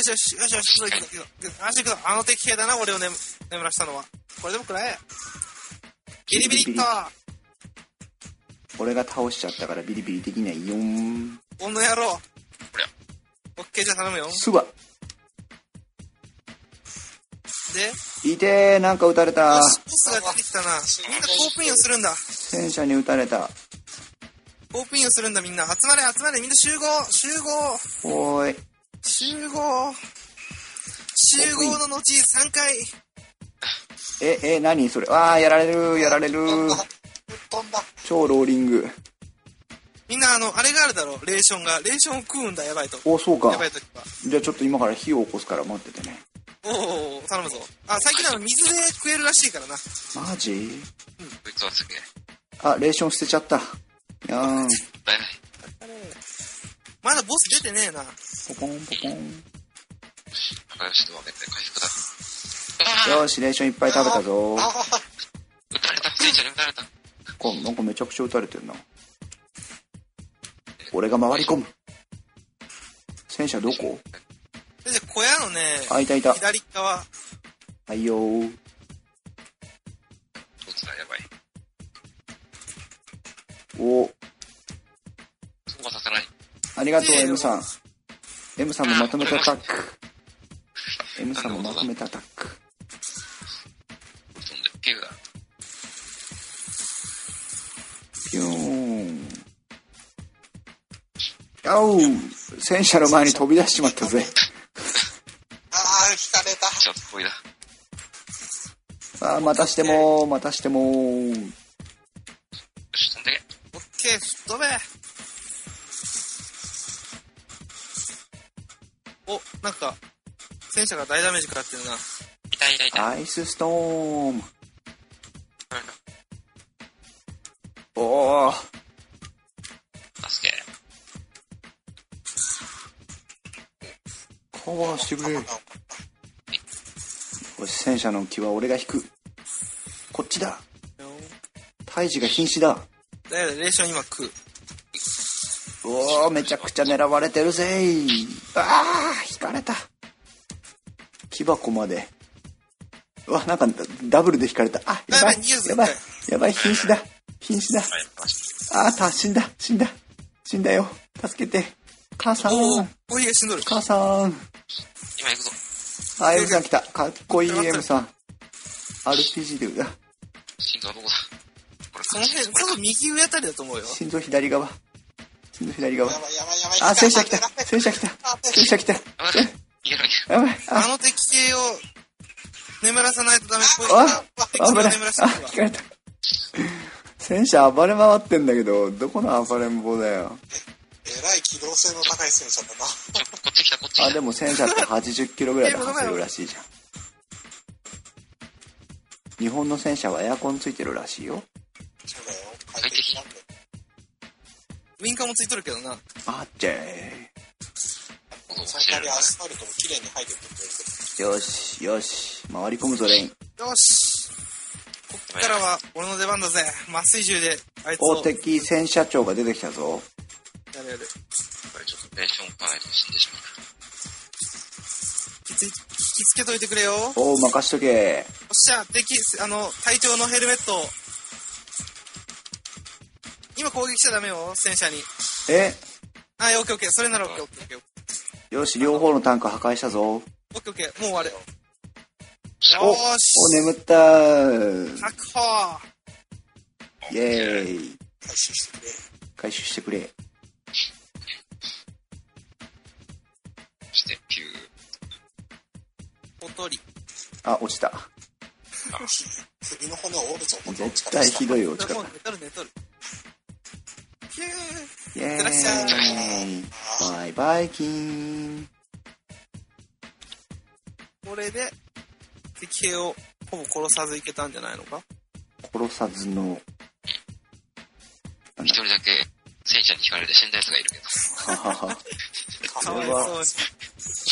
しよし、よしよし、行くぞ行くぞ行くぞ。あの敵兵だな、俺を眠眠らしたのは。これでもくらえ。ビリビリっと。俺が倒しちゃったからビリビリできないよん。この野郎。オッケーじゃあ頼むよ。すば。で、いてー、なんか撃たれたボスが出てきたな。みんなコープインをするんだ。戦車に撃たれた。コープインをするんだみんな。集まれ集まれみんな集合集合おーい。集合集合の後3回え、え、何それ？あー、やられる、やられる。超ローリング。みんなあの、あれがあるだろレーションが。レーションを食うんだ、やばいと。お、そうかやば。いときは。じゃあちょっと今から火を起こすから待っててね。おお頼むぞ。あ、最近あの、水で食えるらしいからな。マジ？こいつはすげえ。あ、レーション捨てちゃった。やーん。だいまだボス出てねえな。ポコンポコン。仲良しと分けて回復だ。よし、レーションいっぱい食べたぞ。ああ、撃たれた。戦車に撃たれた。こなんかめちゃくちゃ撃たれてるな。俺が回り込む。戦車どこ？で、小屋のね、あ、いたいた。左側。はいよー。どっちだやばい。おそうはさせない。ありがとう、いえいえ M さん。M さんもまとめたアタック。M さんもまとめたアタック。飛んで、ケグだ。ピューン。おう戦車の前に飛び出しちまったぜ。またしてもまたしてもよし、飛んでけ。オッケー、吹っ飛べお、なんか、戦車が大ダメージ食らってるな。痛い痛い痛い。アイスストーム。おー、助け。カバーしてくれ。よし、戦車の気は俺が引く。ちだ。胎児が瀕死だ。だよ、レーション今食う。おー、めちゃくちゃ狙われてるぜあー、引かれた。木箱まで。うわ、なんかダブルで引かれた。あ、やばいやばいやばい瀕死だ。瀕死だ。あー、た、死んだ、死んだ。死んだよ。助けて。母さん、おお、おいが死んどる。母さん。今行くぞ。あ、M さん来た。かっこいい M さん。RPG で、うわ心臓はどこだこれ、その辺、多分右上あたりだと思うよ。心臓左側。心臓左側や。ばいやばいやばい。あ、戦車来た。戦車来た。戦車来た。やばい。あ、あの敵系を眠らさないとダメっぽいあ危ない。あ、眠らせてるわ引かれた。戦車暴れ回ってんだけど、どこの暴れん坊だよ。えらい機動性の高い戦車だな。ちょ、こっち来た、こっち来た。あ、でも戦車って80キロぐらいで走るらしいじゃん。日本の戦車はエアコンついてるらしいよ。そうだよ。快適なんで。ウィンカーもついとるけどな。あっちゃことをその代わり走れるなアスファルトも綺麗に入ってる。よし、よし。回り込むぞ、レイン。よし。こっからは俺の出番だぜ。麻酔銃であいつお、を敵戦車長が出てきたぞ。やるやる。これちょっとテンションかないと死んでしまう。引きつ引きつけといてくれよ。よお、任しとけ。っしゃ、敵、あの、隊長のヘルメットを。今攻撃しちゃダメよ、戦車に。え、あ、オッケーオッケー。それならオッケーオッケーオッケー。よし、両方のタンク破壊したぞ。オッケーオッケー。もう終わる。お、よーお、し。眠ったー。確保。イェーイ。ど、回収してくれ。回収してくれ。そして、ピュー。おとり。あ、落ちた。首の骨を折るぞ。絶対ひどい落ち方。寝とる寝とる。イェいってらっしゃーイ。バイバイキン。これで、敵兵をほぼ殺さずいけたんじゃないのか？殺さずの、一人だけ戦車に引かれて死んだ奴がいるけど。ははは。かわいそれはそうに。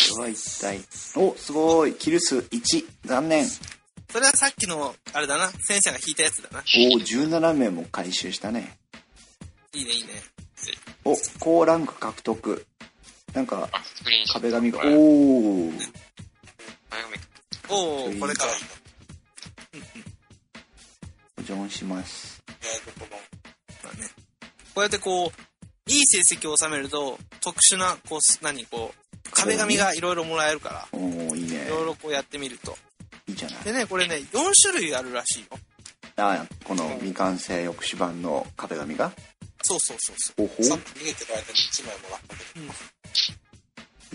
それは一体。お、すごい。キル数1。残念。それはさっきの、あれだな、戦車が引いたやつだな。お、17名も回収したね。いいね、いいね。お、高ランク獲得。なんか、壁紙が、おー。壁紙おおこれか。はい。保存します。この、まあね。こうやってこう、いい成績を収めると、特殊な、こう、す何、こう、壁紙がいろいろもらえるから、おおいいねいろいろこうやってみると。いいじゃないでね、これね、4種類あるらしいよ。あこの未完成抑止版の壁紙が？そうそうそうそう。おほ？さっき逃げてる間に1枚もらったけ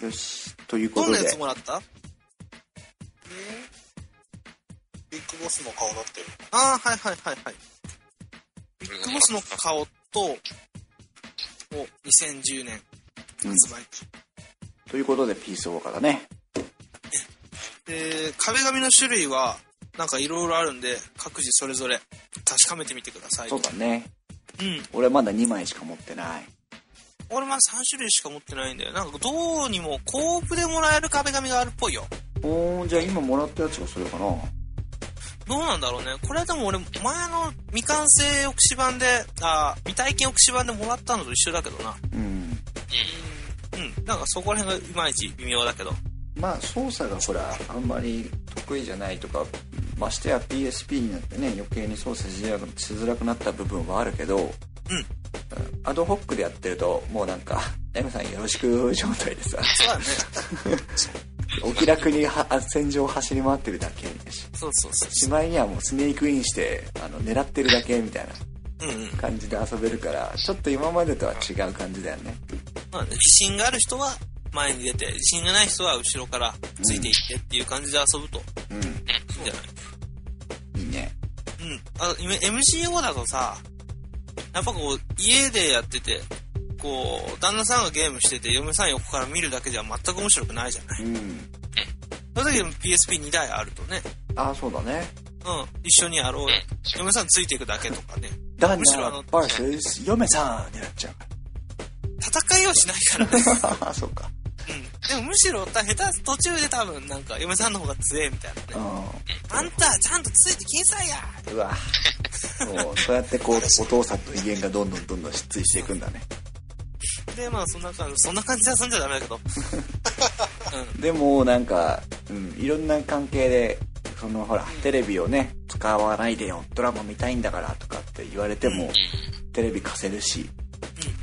ど。よしということでどんなやつもらった？ビッグボスの顔だってる。ああ、はいはいはいはい。ビッグボスの顔と、お、2010年発売。ということでピースウォーカーだねで、壁紙の種類は、なんかいろいろあるんで、各自それぞれ確かめてみてください。そうだねうん。俺まだ2枚しか持ってない俺まあ3種類しか持ってないんだよ。なんかどうにもコープでもらえる壁紙があるっぽいよ。おーじゃあ今もらったやつがそれかなどうなんだろうね。これでも俺、前の未完成抑止版で、あ未体験抑止版でもらったのと一緒だけどな。うんうん。なんかそこら辺がいまいち微妙だけど。まあ操作がほらあんまり得意じゃないとかましてや PSP になってね余計に操作しづらくなった部分はあるけど、うんアドホックでやってるともうなんか「M さんよろしく」状態でさそうだね。お気楽には戦場を走り回ってるだけだしそうそうそうしまいにはもうスネークインしてあの狙ってるだけみたいな。感じで遊べるからちょっと今までとは違う感じだよね。まあね、自信がある人は前に出て、自信がない人は後ろからついていってっていう感じで遊ぶと。うん。いいんじゃない？いいね。うん。MCO だとさ、やっぱこう、家でやってて、こう、旦那さんがゲームしてて、嫁さん横から見るだけじゃ全く面白くないじゃない？うん。その時 PSP2 台あるとね、ああそうだねうん、一緒にやろうよ。嫁さんついていくだけとかね。旦那むしろあの vs 嫁さんになっちゃう戦いはしないからね。あ そうかうん。でもむしろ、た下手、途中で多分なんか、嫁さんの方が強えみたいなね。うあんた、ちゃんとついてきんさいやんうわそうそうやってこうお父さんの威厳がどんどんどんどん失墜していくんだねで、まあそんな感じ、そんな感じで遊んじゃダメだけど。でもなんか、うん、いろんな関係でそのほらテレビをね使わないでよドラマ見たいんだからとかって言われても、テレビ貸せるし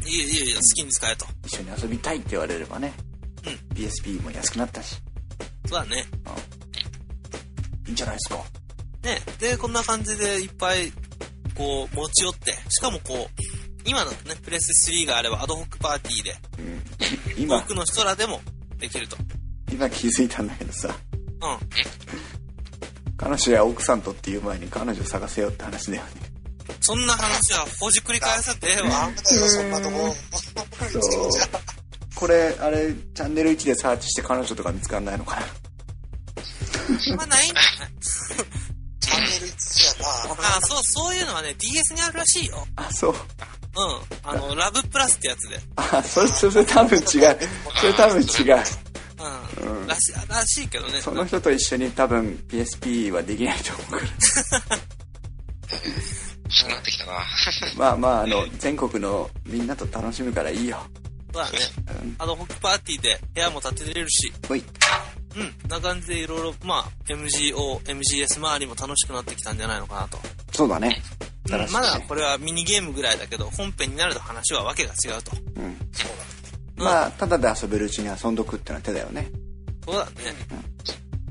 うん。いいよいいよいいよ、好きに使えと。一緒に遊びたいって言われればね、う PSP も安くなったしそうだね。いいんじゃないですかね。で、こんな感じでいっぱい、こう、持ち寄って、しかもこう、今のね、プレス3があればアドホックパーティーで、今多くの人らでもできると。今気づいたんだけどさうん。彼女や奥さんとっていう前に彼女探せよって話だよねそんな話はほじくり返さってええわ。よ、そんなとこ。そうこれあれチャンネル1でサーチして彼女とか見つかんないのかな？まあないんだね。チャンネル1じゃな。あ、そう、そういうのはね、DS にあるらしいよ。あそううん。あの、ラブプラスってやつで。あそれそれ多分違うそれ多分違ううん。らしい、らしいけどね。その人と一緒に多分 PSP はできないと思うから欲しくなってきたな。まあまああの全国のみんなと楽しむからいいよそうだね。アドホックパーティーで部屋も建てれるし、ほいうん。な感じでいろいろ、まあ、MGO、MGS 周りも楽しくなってきたんじゃないのかなと。そうだねうんまだこれはミニゲームぐらいだけど、本編になると話はわけが違うと。うんそうまあただで遊べるうちに遊んどくってのは手だよねそうだね。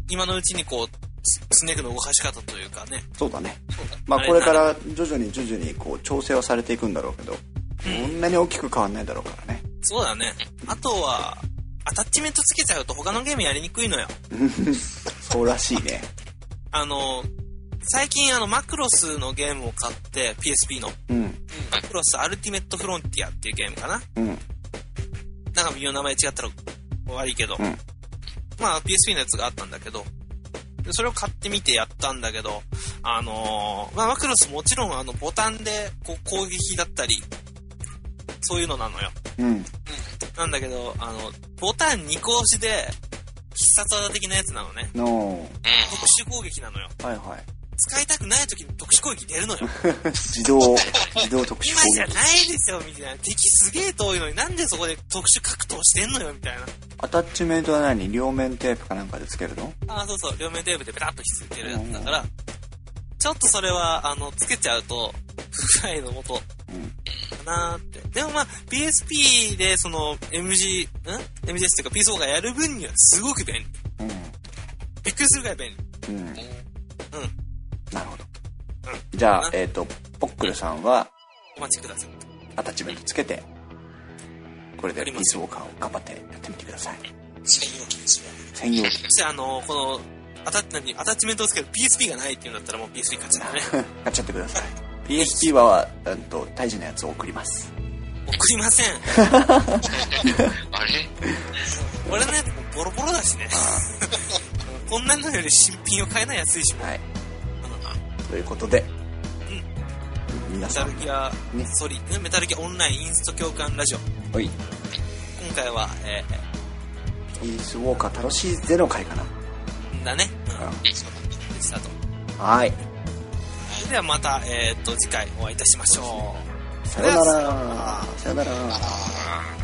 今のうちにこう、ススネークの動かし方というかね。そうだね。だ。まあれこれから徐々に徐々にこう調整はされていくんだろうけどそん。なに大きく変わんないだろうからね。そうだね。あとは、アタッチメントつけちゃうと他のゲームやりにくいのよ。そうらしいね。あの、最近あのマクロスのゲームを買って PSP の。うん。マクロスアルティメットフロンティアっていうゲームかな。うん。なんか微妙な名前違ったら悪いけど、うんまあ PSP のやつがあったんだけどでそれを買ってみてやったんだけどあのーまあマクロスもちろんあのボタンでこう攻撃だったりそういうのなのよ。うん。なんだけどあのボタン2個押しで必殺技的なやつなのね。の特殊攻撃なのよ。はいはい使いたくない時に特殊攻撃出るのよ 自動自動特殊今じゃ攻撃ないですよみたいな敵すげえ遠いのになんでそこで特殊格闘してんのよみたいなアタッチメントは何？両面テープかなんかでつけるの？あ、そうそう、両面テープでペタッとひっついてるやつだから、ちょっとそれは、あの、つけちゃうと、不具合のもと、かなーって。でもまあ、PSP でその MG、ん ?MGS っていうか PS4 がやる分にはすごく便利。びっくりするぐらい便利。うん。うん。うん。なるほど。じゃあ、えっ、と、ポックルさんは、お待ちください。アタッチメントつけて、これでピースウォーカーを頑張ってやってみてください。専用機ですよ。専用機。そしてあの、この、アタ何？アタッチメントをつける PSP がないっていうんだったらもう PSP 勝ちだね。買っちゃってください。PSP は、うんと、大事なやつを送ります。送りません。あれ？俺のやつもボロボロだしね。こんなのより新品を買えない安いしも。はい。ということで、皆メさん、タルギア、ねソリ、メタルギアオンラインインスト共感ラジオ。おい、今回は、えピースウォーカー楽しいゼロ回かな。ー、だね。うん。でしたと。はい。それではまた、えーっと、次回お会いいたしましょう。さよなら。さよなら。